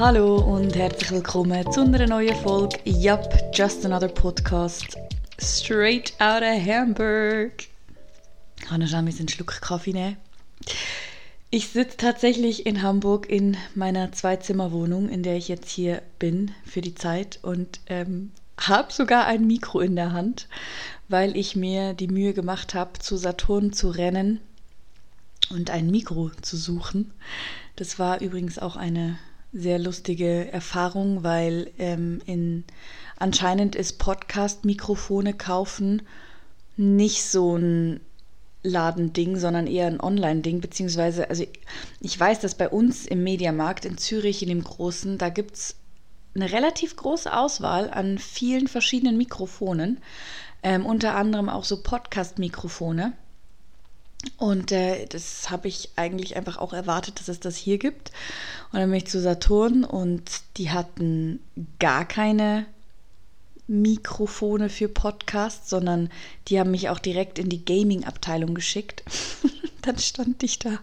Hallo und herzlich willkommen zu einer neuen Folge Yup, Just Another Podcast. Straight out of Hamburg. Ich kann noch einen Schluck Kaffee nehmen. Ich sitze tatsächlich in Hamburg in meiner Zwei-Zimmer-Wohnung, in der ich jetzt hier bin für die Zeit und ähm, habe sogar ein Mikro in der Hand, weil ich mir die Mühe gemacht habe, zu Saturn zu rennen und ein Mikro zu suchen. Das war übrigens auch eine sehr lustige Erfahrung, weil ähm, in, anscheinend ist Podcast-Mikrofone kaufen nicht so ein Ladending, sondern eher ein Online-Ding, beziehungsweise, also ich weiß, dass bei uns im Mediamarkt in Zürich, in dem Großen, da gibt es eine relativ große Auswahl an vielen verschiedenen Mikrofonen, ähm, unter anderem auch so Podcast-Mikrofone. Und äh, das habe ich eigentlich einfach auch erwartet, dass es das hier gibt. Und dann bin ich zu Saturn und die hatten gar keine Mikrofone für Podcasts, sondern die haben mich auch direkt in die Gaming-Abteilung geschickt. dann stand ich da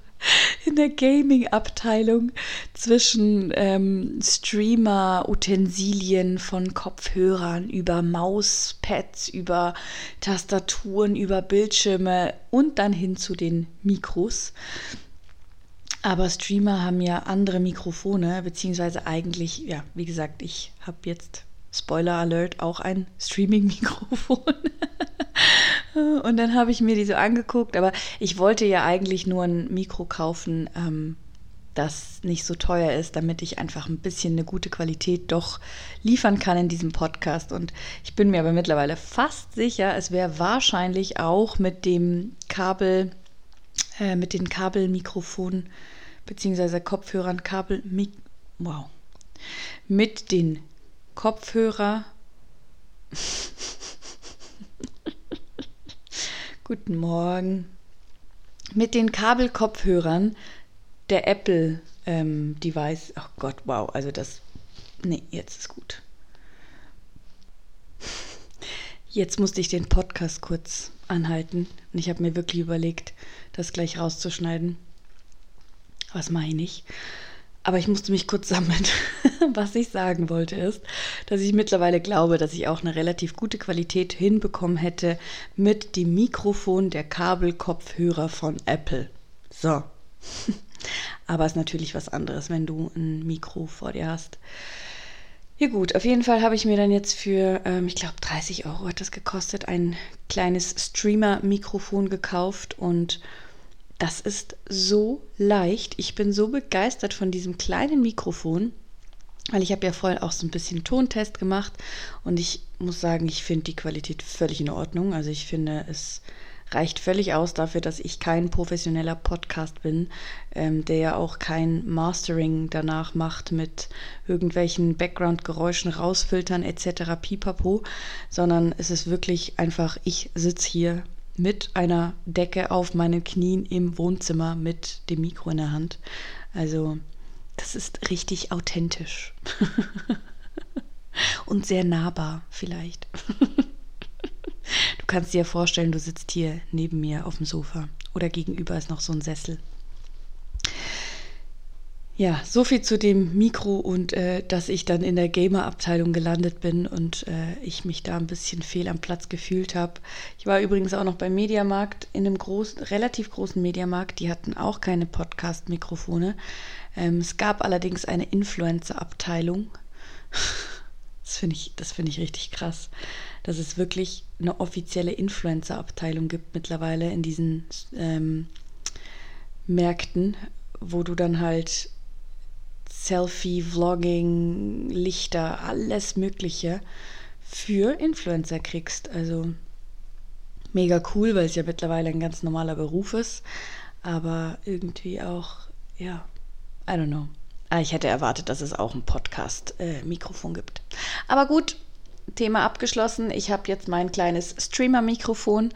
in der Gaming-Abteilung zwischen ähm, Streamer-Utensilien von Kopfhörern über Mauspads, über Tastaturen, über Bildschirme und dann hin zu den Mikros. Aber Streamer haben ja andere Mikrofone, beziehungsweise eigentlich, ja, wie gesagt, ich habe jetzt, Spoiler Alert, auch ein Streaming-Mikrofon. Und dann habe ich mir die so angeguckt, aber ich wollte ja eigentlich nur ein Mikro kaufen, ähm, das nicht so teuer ist, damit ich einfach ein bisschen eine gute Qualität doch liefern kann in diesem Podcast. Und ich bin mir aber mittlerweile fast sicher, es wäre wahrscheinlich auch mit dem Kabel, äh, mit den Kabelmikrofonen beziehungsweise Kopfhörern, Kabel, wow, mit den Kopfhörer Guten Morgen. Mit den Kabelkopfhörern der Apple ähm, Device. Oh Gott, wow. Also das. Nee, jetzt ist gut. Jetzt musste ich den Podcast kurz anhalten. Und ich habe mir wirklich überlegt, das gleich rauszuschneiden. Was meine ich? Aber ich musste mich kurz sammeln. Was ich sagen wollte ist, dass ich mittlerweile glaube, dass ich auch eine relativ gute Qualität hinbekommen hätte mit dem Mikrofon der Kabelkopfhörer von Apple. So. Aber es ist natürlich was anderes, wenn du ein Mikro vor dir hast. Ja gut, auf jeden Fall habe ich mir dann jetzt für, ähm, ich glaube 30 Euro hat das gekostet, ein kleines Streamer-Mikrofon gekauft und das ist so leicht. Ich bin so begeistert von diesem kleinen Mikrofon, weil ich habe ja vorher auch so ein bisschen Tontest gemacht und ich muss sagen, ich finde die Qualität völlig in Ordnung. Also ich finde, es reicht völlig aus dafür, dass ich kein professioneller Podcast bin, ähm, der ja auch kein Mastering danach macht mit irgendwelchen Background-Geräuschen rausfiltern etc. pipapo, sondern es ist wirklich einfach, ich sitze hier mit einer Decke auf meinen Knien im Wohnzimmer mit dem Mikro in der Hand. Also, das ist richtig authentisch. Und sehr nahbar vielleicht. du kannst dir vorstellen, du sitzt hier neben mir auf dem Sofa oder gegenüber ist noch so ein Sessel. Ja, so viel zu dem Mikro und äh, dass ich dann in der Gamer-Abteilung gelandet bin und äh, ich mich da ein bisschen fehl am Platz gefühlt habe. Ich war übrigens auch noch beim Mediamarkt, in einem großen, relativ großen Mediamarkt. Die hatten auch keine Podcast-Mikrofone. Ähm, es gab allerdings eine Influencer-Abteilung. Das finde ich, find ich richtig krass, dass es wirklich eine offizielle Influencer-Abteilung gibt mittlerweile in diesen ähm, Märkten, wo du dann halt Selfie, Vlogging, Lichter, alles Mögliche für Influencer kriegst. Also mega cool, weil es ja mittlerweile ein ganz normaler Beruf ist. Aber irgendwie auch, ja, I don't know. Ah, ich hätte erwartet, dass es auch ein Podcast-Mikrofon gibt. Aber gut, Thema abgeschlossen. Ich habe jetzt mein kleines Streamer-Mikrofon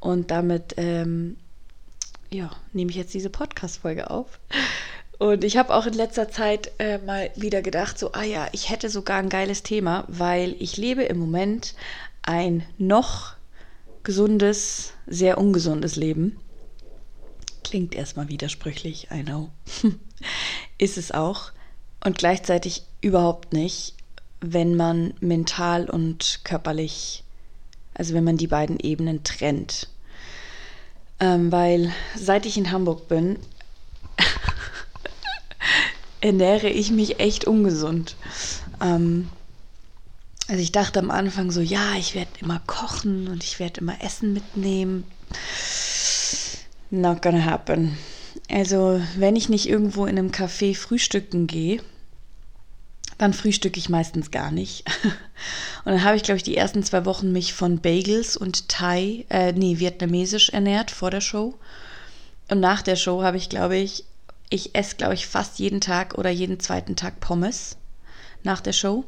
und damit ähm, ja, nehme ich jetzt diese Podcast-Folge auf. Und ich habe auch in letzter Zeit äh, mal wieder gedacht, so, ah ja, ich hätte sogar ein geiles Thema, weil ich lebe im Moment ein noch gesundes, sehr ungesundes Leben. Klingt erstmal widersprüchlich, I know. Ist es auch. und gleichzeitig überhaupt nicht, wenn man mental und körperlich, also wenn man die beiden Ebenen trennt. Ähm, weil seit ich in Hamburg bin, ernähre ich mich echt ungesund. Ähm, also ich dachte am Anfang so, ja, ich werde immer kochen und ich werde immer Essen mitnehmen. Not gonna happen. Also wenn ich nicht irgendwo in einem Café frühstücken gehe, dann frühstücke ich meistens gar nicht. Und dann habe ich, glaube ich, die ersten zwei Wochen mich von Bagels und Thai, äh, nee, vietnamesisch ernährt vor der Show. Und nach der Show habe ich, glaube ich, ich esse, glaube ich, fast jeden Tag oder jeden zweiten Tag Pommes nach der Show.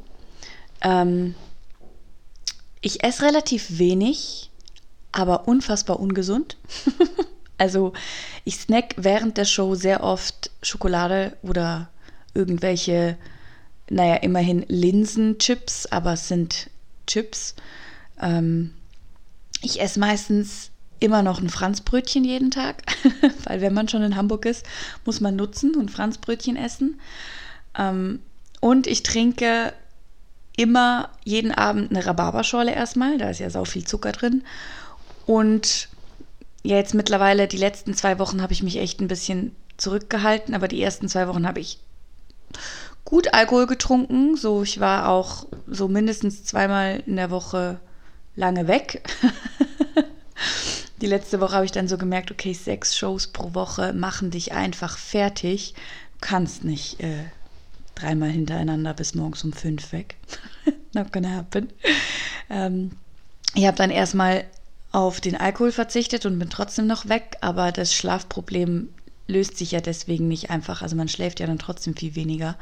Ähm, ich esse relativ wenig, aber unfassbar ungesund. also ich snack während der Show sehr oft Schokolade oder irgendwelche, naja, immerhin Linsenchips, aber es sind Chips. Ähm, ich esse meistens immer noch ein Franzbrötchen jeden Tag, weil wenn man schon in Hamburg ist, muss man nutzen und Franzbrötchen essen. Ähm, und ich trinke immer jeden Abend eine Rhabarberschorle erstmal, da ist ja sau viel Zucker drin. Und ja, jetzt mittlerweile, die letzten zwei Wochen habe ich mich echt ein bisschen zurückgehalten, aber die ersten zwei Wochen habe ich gut Alkohol getrunken. So, ich war auch so mindestens zweimal in der Woche lange weg. Die letzte Woche habe ich dann so gemerkt, okay, sechs Shows pro Woche machen dich einfach fertig. Du kannst nicht äh, dreimal hintereinander bis morgens um fünf weg. Not gonna happen. Ähm, ich habe dann erstmal auf den Alkohol verzichtet und bin trotzdem noch weg, aber das Schlafproblem löst sich ja deswegen nicht einfach. Also man schläft ja dann trotzdem viel weniger.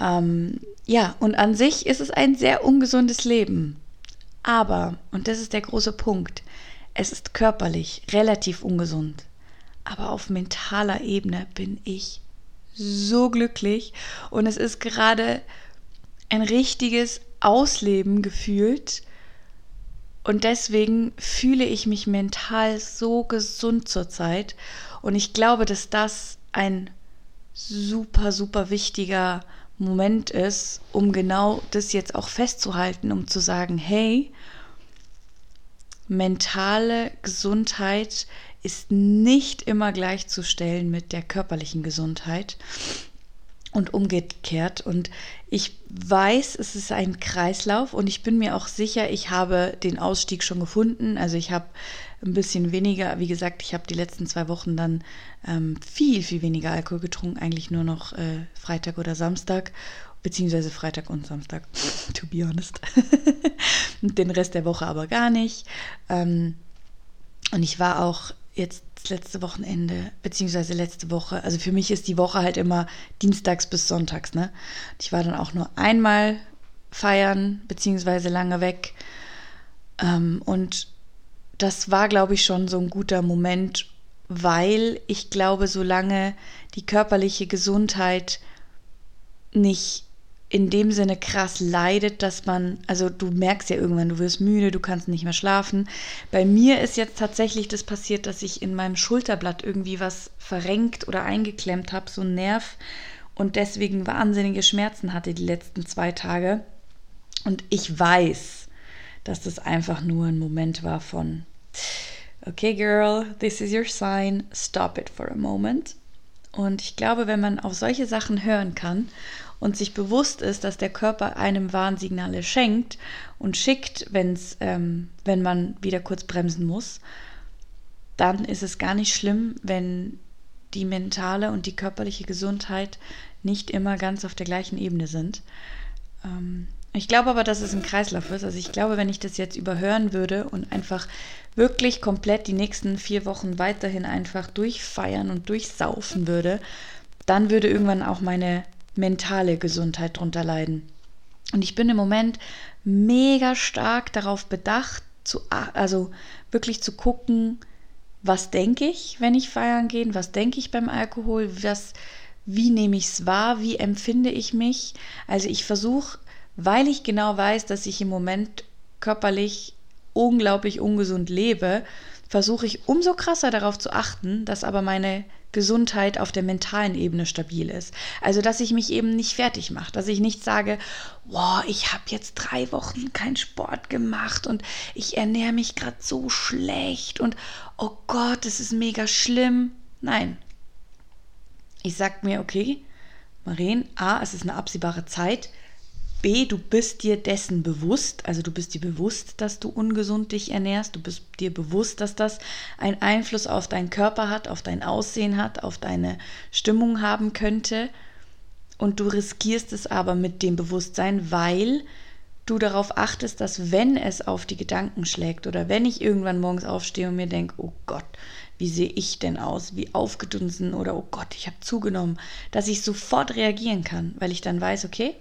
Ähm, ja, und an sich ist es ein sehr ungesundes Leben. Aber, und das ist der große Punkt, es ist körperlich relativ ungesund, aber auf mentaler Ebene bin ich so glücklich und es ist gerade ein richtiges Ausleben gefühlt und deswegen fühle ich mich mental so gesund zurzeit und ich glaube, dass das ein super, super wichtiger Moment ist, um genau das jetzt auch festzuhalten, um zu sagen, hey, mentale Gesundheit ist nicht immer gleichzustellen mit der körperlichen Gesundheit und umgekehrt. Und ich weiß, es ist ein Kreislauf und ich bin mir auch sicher, ich habe den Ausstieg schon gefunden. Also ich habe ein bisschen weniger, wie gesagt, ich habe die letzten zwei Wochen dann ähm, viel, viel weniger Alkohol getrunken, eigentlich nur noch äh, Freitag oder Samstag beziehungsweise Freitag und Samstag, to be honest. Den Rest der Woche aber gar nicht. Ähm, und ich war auch jetzt letzte Wochenende, beziehungsweise letzte Woche, also für mich ist die Woche halt immer dienstags bis sonntags, ne? Ich war dann auch nur einmal feiern, beziehungsweise lange weg. Ähm, und das war, glaube ich, schon so ein guter Moment, weil ich glaube, solange die körperliche Gesundheit nicht in dem Sinne krass leidet, dass man, also du merkst ja irgendwann, du wirst müde, du kannst nicht mehr schlafen. Bei mir ist jetzt tatsächlich das passiert, dass ich in meinem Schulterblatt irgendwie was verrenkt oder eingeklemmt habe, so ein Nerv und deswegen wahnsinnige Schmerzen hatte die letzten zwei Tage. Und ich weiß, dass das einfach nur ein Moment war von, okay, girl, this is your sign, stop it for a moment. Und ich glaube, wenn man auf solche Sachen hören kann und sich bewusst ist, dass der Körper einem Warnsignale schenkt und schickt, wenn's, ähm, wenn man wieder kurz bremsen muss, dann ist es gar nicht schlimm, wenn die mentale und die körperliche Gesundheit nicht immer ganz auf der gleichen Ebene sind. Ähm, ich glaube aber, dass es ein Kreislauf ist. Also ich glaube, wenn ich das jetzt überhören würde und einfach wirklich komplett die nächsten vier Wochen weiterhin einfach durchfeiern und durchsaufen würde, dann würde irgendwann auch meine mentale Gesundheit drunter leiden. Und ich bin im Moment mega stark darauf bedacht, zu, also wirklich zu gucken, was denke ich, wenn ich feiern gehe, was denke ich beim Alkohol, was, wie nehme ich es wahr, wie empfinde ich mich. Also ich versuche, weil ich genau weiß, dass ich im Moment körperlich unglaublich ungesund lebe, versuche ich umso krasser darauf zu achten, dass aber meine Gesundheit auf der mentalen Ebene stabil ist. Also, dass ich mich eben nicht fertig mache, dass ich nicht sage, wow, ich habe jetzt drei Wochen keinen Sport gemacht und ich ernähre mich gerade so schlecht und oh Gott, das ist mega schlimm. Nein. Ich sage mir, okay, Maren, A, es ist eine absehbare Zeit. B, du bist dir dessen bewusst, also du bist dir bewusst, dass du ungesund dich ernährst, du bist dir bewusst, dass das einen Einfluss auf deinen Körper hat, auf dein Aussehen hat, auf deine Stimmung haben könnte. Und du riskierst es aber mit dem Bewusstsein, weil du darauf achtest, dass wenn es auf die Gedanken schlägt oder wenn ich irgendwann morgens aufstehe und mir denke, oh Gott, wie sehe ich denn aus, wie aufgedunsen oder oh Gott, ich habe zugenommen, dass ich sofort reagieren kann, weil ich dann weiß, okay,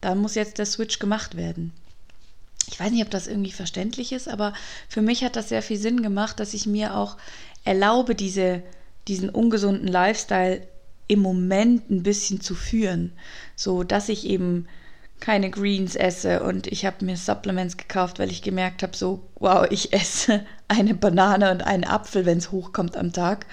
da muss jetzt der Switch gemacht werden. Ich weiß nicht, ob das irgendwie verständlich ist, aber für mich hat das sehr viel Sinn gemacht, dass ich mir auch erlaube, diese, diesen ungesunden Lifestyle im Moment ein bisschen zu führen, so dass ich eben keine Greens esse und ich habe mir Supplements gekauft, weil ich gemerkt habe, so wow, ich esse eine Banane und einen Apfel, wenn es hochkommt am Tag,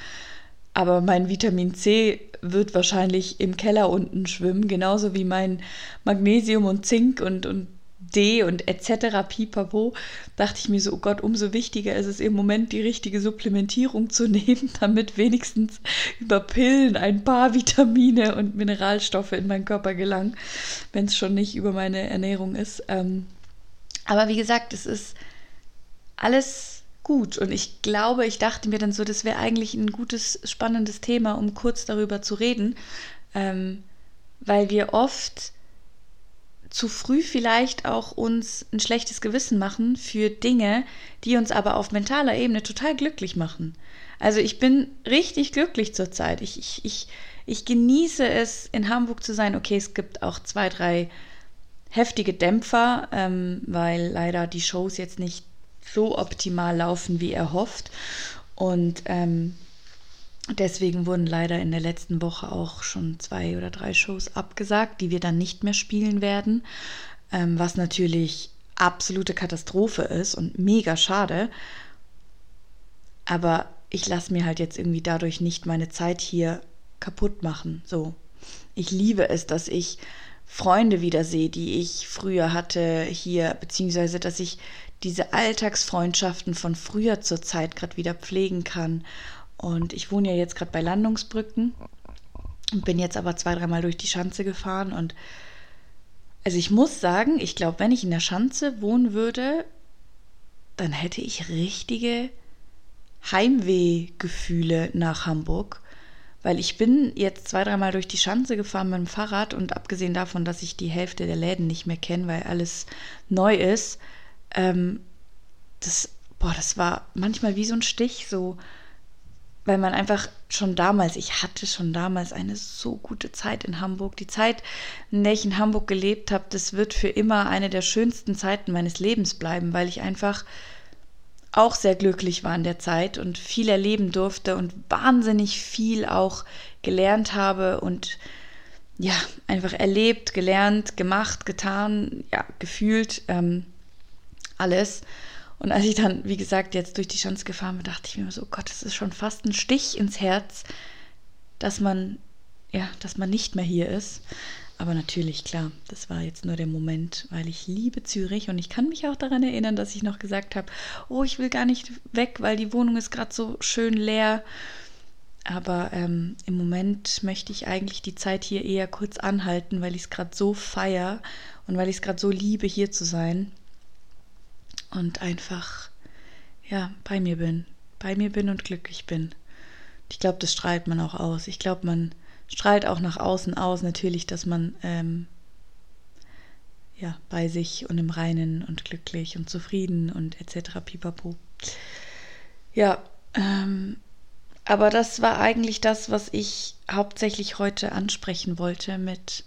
aber mein Vitamin C wird wahrscheinlich im Keller unten schwimmen, genauso wie mein Magnesium und Zink und, und D und etc. pipapo, dachte ich mir so, oh Gott, umso wichtiger ist es im Moment, die richtige Supplementierung zu nehmen, damit wenigstens über Pillen ein paar Vitamine und Mineralstoffe in meinen Körper gelangen, wenn es schon nicht über meine Ernährung ist. Ähm, aber wie gesagt, es ist alles gut. Und ich glaube, ich dachte mir dann so, das wäre eigentlich ein gutes, spannendes Thema, um kurz darüber zu reden, ähm, weil wir oft zu früh vielleicht auch uns ein schlechtes Gewissen machen für Dinge, die uns aber auf mentaler Ebene total glücklich machen. Also ich bin richtig glücklich zurzeit. Ich, ich, ich, ich genieße es, in Hamburg zu sein. Okay, es gibt auch zwei, drei heftige Dämpfer, ähm, weil leider die Shows jetzt nicht so optimal laufen, wie er hofft. Und ähm, deswegen wurden leider in der letzten Woche auch schon zwei oder drei Shows abgesagt, die wir dann nicht mehr spielen werden, ähm, was natürlich absolute Katastrophe ist und mega schade. Aber ich lasse mir halt jetzt irgendwie dadurch nicht meine Zeit hier kaputt machen. So, ich liebe es, dass ich Freunde wiedersehe, die ich früher hatte hier, beziehungsweise dass ich diese Alltagsfreundschaften von früher zur Zeit gerade wieder pflegen kann. Und ich wohne ja jetzt gerade bei Landungsbrücken und bin jetzt aber zwei, dreimal durch die Schanze gefahren. Und also ich muss sagen, ich glaube, wenn ich in der Schanze wohnen würde, dann hätte ich richtige Heimwehgefühle nach Hamburg. Weil ich bin jetzt zwei, dreimal durch die Schanze gefahren mit dem Fahrrad und abgesehen davon, dass ich die Hälfte der Läden nicht mehr kenne, weil alles neu ist, ähm, das, boah, das war manchmal wie so ein Stich, so, weil man einfach schon damals, ich hatte schon damals eine so gute Zeit in Hamburg. Die Zeit, in der ich in Hamburg gelebt habe, das wird für immer eine der schönsten Zeiten meines Lebens bleiben, weil ich einfach auch sehr glücklich war in der Zeit und viel erleben durfte und wahnsinnig viel auch gelernt habe und ja, einfach erlebt, gelernt, gemacht, getan, ja, gefühlt. Ähm, alles. Und als ich dann, wie gesagt, jetzt durch die Schanze gefahren bin, dachte ich mir so, oh Gott, das ist schon fast ein Stich ins Herz, dass man, ja, dass man nicht mehr hier ist. Aber natürlich, klar, das war jetzt nur der Moment, weil ich liebe Zürich und ich kann mich auch daran erinnern, dass ich noch gesagt habe, oh, ich will gar nicht weg, weil die Wohnung ist gerade so schön leer. Aber ähm, im Moment möchte ich eigentlich die Zeit hier eher kurz anhalten, weil ich es gerade so feier und weil ich es gerade so liebe, hier zu sein und einfach, ja, bei mir bin. Bei mir bin und glücklich bin. Ich glaube, das strahlt man auch aus. Ich glaube, man strahlt auch nach außen aus, natürlich, dass man ähm, ja, bei sich und im Reinen und glücklich und zufrieden und etc. pipapo. Ja, ähm, aber das war eigentlich das, was ich hauptsächlich heute ansprechen wollte mit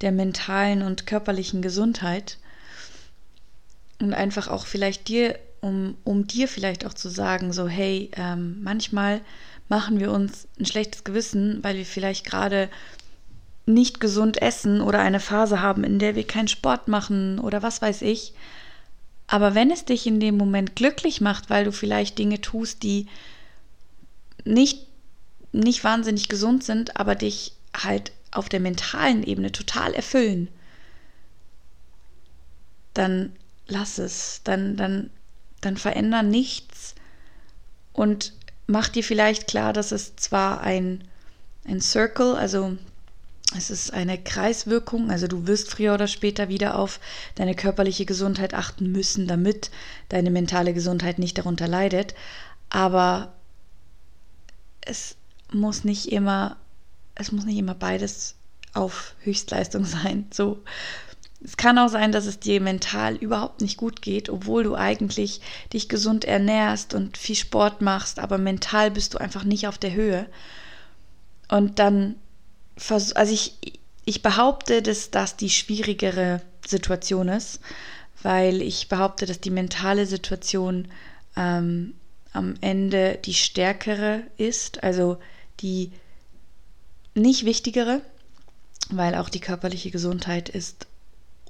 der mentalen und körperlichen Gesundheit und einfach auch vielleicht dir, um, um dir vielleicht auch zu sagen, so hey, ähm, manchmal machen wir uns ein schlechtes Gewissen, weil wir vielleicht gerade nicht gesund essen oder eine Phase haben, in der wir keinen Sport machen oder was weiß ich. Aber wenn es dich in dem Moment glücklich macht, weil du vielleicht Dinge tust, die nicht nicht wahnsinnig gesund sind, aber dich halt auf der mentalen Ebene total erfüllen, dann lass es, dann, dann, dann veränder nichts und mach dir vielleicht klar, dass es zwar ein, ein Circle, also es ist eine Kreiswirkung, also du wirst früher oder später wieder auf deine körperliche Gesundheit achten müssen, damit deine mentale Gesundheit nicht darunter leidet. Aber es muss nicht immer, es muss nicht immer beides auf Höchstleistung sein. So. Es kann auch sein, dass es dir mental überhaupt nicht gut geht, obwohl du eigentlich dich gesund ernährst und viel Sport machst, aber mental bist du einfach nicht auf der Höhe. Und dann also ich, ich behaupte, dass das die schwierigere Situation ist, weil ich behaupte, dass die mentale Situation ähm, am Ende die stärkere ist, also die nicht wichtigere, weil auch die körperliche Gesundheit ist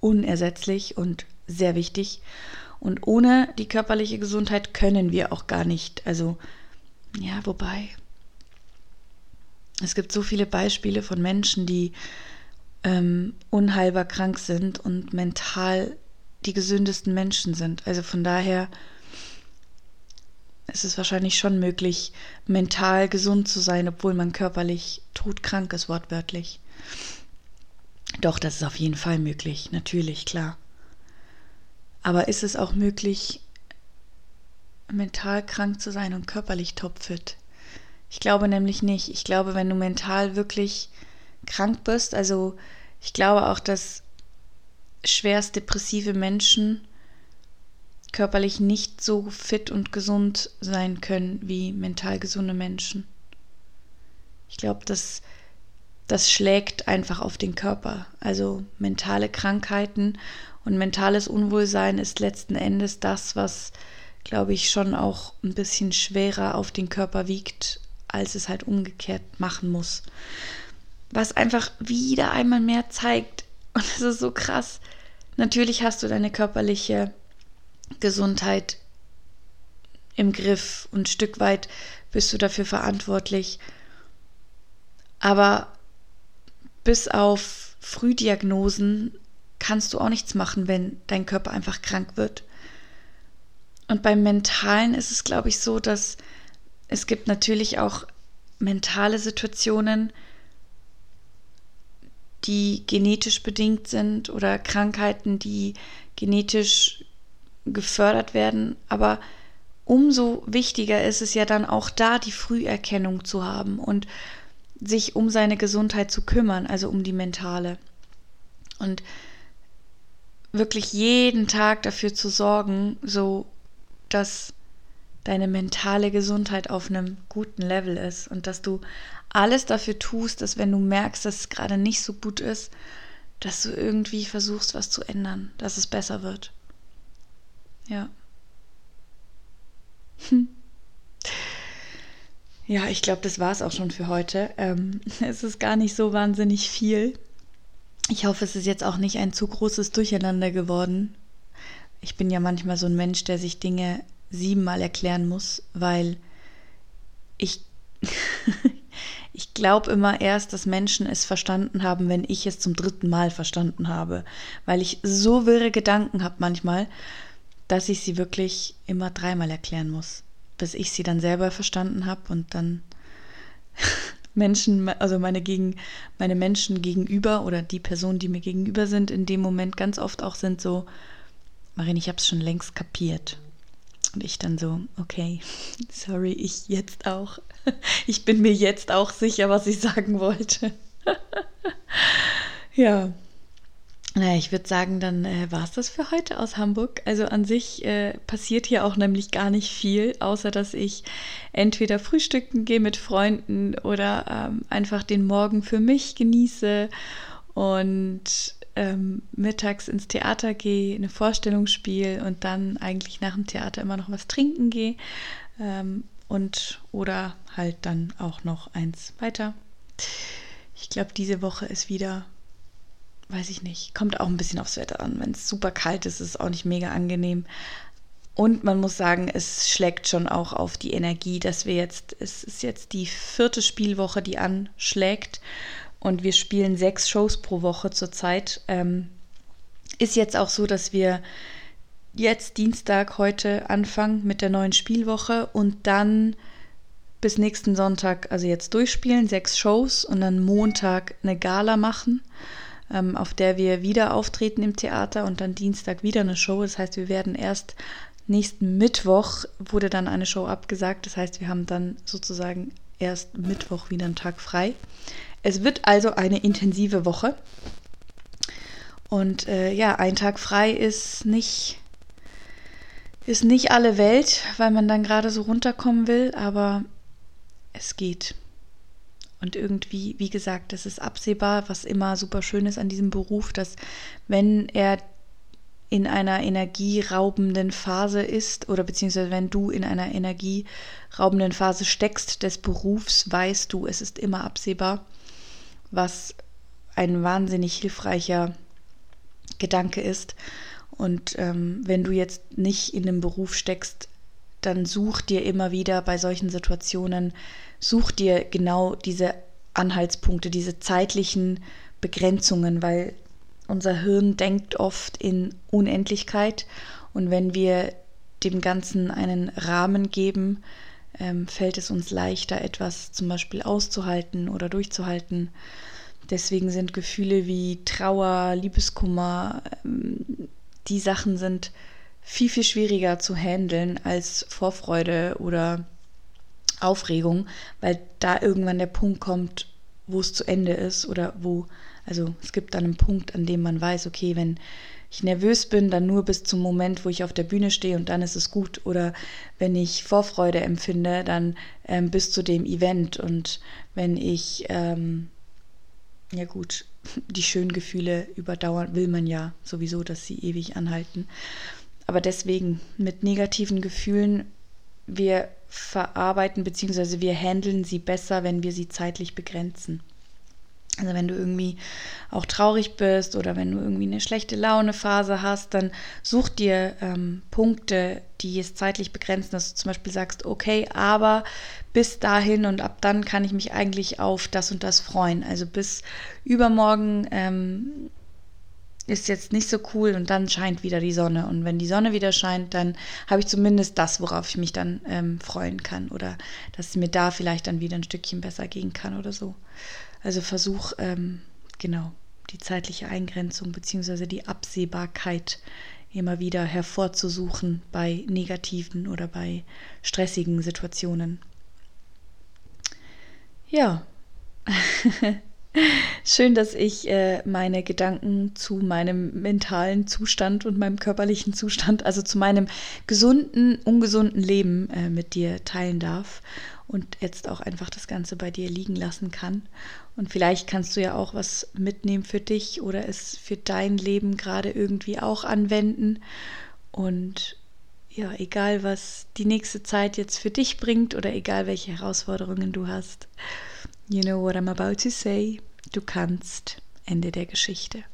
unersetzlich und sehr wichtig. Und ohne die körperliche Gesundheit können wir auch gar nicht. Also, ja, wobei, es gibt so viele Beispiele von Menschen, die ähm, unheilbar krank sind und mental die gesündesten Menschen sind. Also von daher ist es wahrscheinlich schon möglich, mental gesund zu sein, obwohl man körperlich todkrank ist, wortwörtlich. Doch, das ist auf jeden Fall möglich, natürlich, klar. Aber ist es auch möglich, mental krank zu sein und körperlich topfit? Ich glaube nämlich nicht. Ich glaube, wenn du mental wirklich krank bist, also ich glaube auch, dass schwerst depressive Menschen körperlich nicht so fit und gesund sein können wie mental gesunde Menschen. Ich glaube, dass das schlägt einfach auf den Körper. Also mentale Krankheiten und mentales Unwohlsein ist letzten Endes das, was, glaube ich, schon auch ein bisschen schwerer auf den Körper wiegt als es halt umgekehrt machen muss. Was einfach wieder einmal mehr zeigt, und es ist so krass, natürlich hast du deine körperliche Gesundheit im Griff und ein Stück weit bist du dafür verantwortlich. Aber bis auf Frühdiagnosen kannst du auch nichts machen, wenn dein Körper einfach krank wird. Und beim Mentalen ist es, glaube ich, so, dass es gibt natürlich auch mentale Situationen, die genetisch bedingt sind oder Krankheiten, die genetisch gefördert werden. Aber umso wichtiger ist es ja dann auch da, die Früherkennung zu haben und sich um seine Gesundheit zu kümmern, also um die mentale. Und wirklich jeden Tag dafür zu sorgen, so dass deine mentale Gesundheit auf einem guten Level ist und dass du alles dafür tust, dass wenn du merkst, dass es gerade nicht so gut ist, dass du irgendwie versuchst, was zu ändern, dass es besser wird. Ja. Hm. Ja, ich glaube, das war es auch schon für heute. Ähm, es ist gar nicht so wahnsinnig viel. Ich hoffe, es ist jetzt auch nicht ein zu großes Durcheinander geworden. Ich bin ja manchmal so ein Mensch, der sich Dinge siebenmal erklären muss, weil ich, ich glaube immer erst, dass Menschen es verstanden haben, wenn ich es zum dritten Mal verstanden habe, weil ich so wirre Gedanken habe manchmal, dass ich sie wirklich immer dreimal erklären muss, bis ich sie dann selber verstanden habe und dann Menschen, also meine gegen meine Menschen gegenüber oder die Personen, die mir gegenüber sind, in dem Moment ganz oft auch sind so, Marin, ich habe es schon längst kapiert. Und ich dann so, okay, sorry, ich jetzt auch. Ich bin mir jetzt auch sicher, was ich sagen wollte. ja. Naja, ich würde sagen, dann äh, war es das für heute aus Hamburg. Also an sich äh, passiert hier auch nämlich gar nicht viel, außer dass ich entweder frühstücken gehe mit Freunden oder ähm, einfach den Morgen für mich genieße und ähm, mittags ins Theater gehe, eine Vorstellung spiele und dann eigentlich nach dem Theater immer noch was trinken gehe ähm, und oder halt dann auch noch eins weiter. Ich glaube, diese Woche ist wieder, weiß ich nicht, kommt auch ein bisschen aufs Wetter an. Wenn es super kalt ist, ist es auch nicht mega angenehm. und man muss sagen, es schlägt schon auch auf die Energie, dass wir jetzt, es ist jetzt die vierte Spielwoche, die anschlägt und wir spielen sechs Shows pro Woche zurzeit. Ähm, ist jetzt auch so, dass wir jetzt Dienstag heute anfangen mit der neuen Spielwoche und dann bis nächsten Sonntag, also jetzt durchspielen, sechs Shows und dann Montag eine Gala machen, ähm, auf der wir wieder auftreten im Theater und dann Dienstag wieder eine Show. Das heißt, wir werden erst nächsten Mittwoch wurde dann eine Show abgesagt. Das heißt, wir haben dann sozusagen erst Mittwoch wieder einen Tag frei. Es wird also eine intensive Woche. Und äh, ja, ein Tag frei ist nicht, ist nicht alle Welt, weil man dann gerade so runterkommen will, aber es geht. Und irgendwie, wie gesagt, das ist absehbar, was immer super schön ist an diesem Beruf, dass wenn er in einer energieraubenden Phase ist oder beziehungsweise wenn du in einer energieraubenden Phase steckst des Berufs, weißt du, es ist immer absehbar, was ein wahnsinnig hilfreicher Gedanke ist. Und ähm, wenn du jetzt nicht in dem Beruf steckst, dann such dir immer wieder bei solchen Situationen, such dir genau diese Anhaltspunkte, diese zeitlichen Begrenzungen, weil unser Hirn denkt oft in Unendlichkeit und wenn wir dem Ganzen einen Rahmen geben, ähm, fällt es uns leichter, etwas zum Beispiel auszuhalten oder durchzuhalten. Deswegen sind Gefühle wie Trauer, Liebeskummer, ähm, die Sachen sind viel, viel schwieriger zu handeln als Vorfreude oder Aufregung, weil da irgendwann der Punkt kommt, wo es zu Ende ist oder wo also es gibt dann einen Punkt, an dem man weiß, okay, wenn ich nervös bin, dann nur bis zum Moment, wo ich auf der Bühne stehe und dann ist es gut. Oder wenn ich Vorfreude empfinde, dann ähm, bis zu dem Event. Und wenn ich, ähm, ja gut, die schönen Gefühle überdauern, will man ja sowieso, dass sie ewig anhalten. Aber deswegen mit negativen Gefühlen, wir verarbeiten bzw. wir handeln sie besser, wenn wir sie zeitlich begrenzen. Also wenn du irgendwie auch traurig bist oder wenn du irgendwie eine schlechte Launephase hast, dann such dir ähm, Punkte, die es zeitlich begrenzen, dass du zum Beispiel sagst, okay, aber bis dahin und ab dann kann ich mich eigentlich auf das und das freuen. Also bis übermorgen ähm, ist jetzt nicht so cool und dann scheint wieder die Sonne. Und wenn die Sonne wieder scheint, dann habe ich zumindest das, worauf ich mich dann ähm, freuen kann oder dass es mir da vielleicht dann wieder ein Stückchen besser gehen kann oder so. Also versuch, ähm, genau, die zeitliche Eingrenzung bzw. die Absehbarkeit immer wieder hervorzusuchen bei negativen oder bei stressigen Situationen. Ja, schön, dass ich äh, meine Gedanken zu meinem mentalen Zustand und meinem körperlichen Zustand, also zu meinem gesunden, ungesunden Leben äh, mit dir teilen darf und jetzt auch einfach das Ganze bei dir liegen lassen kann. Und vielleicht kannst du ja auch was mitnehmen für dich oder es für dein Leben gerade irgendwie auch anwenden. Und ja, egal was die nächste Zeit jetzt für dich bringt oder egal welche Herausforderungen du hast, you know what I'm about to say, du kannst. Ende der Geschichte.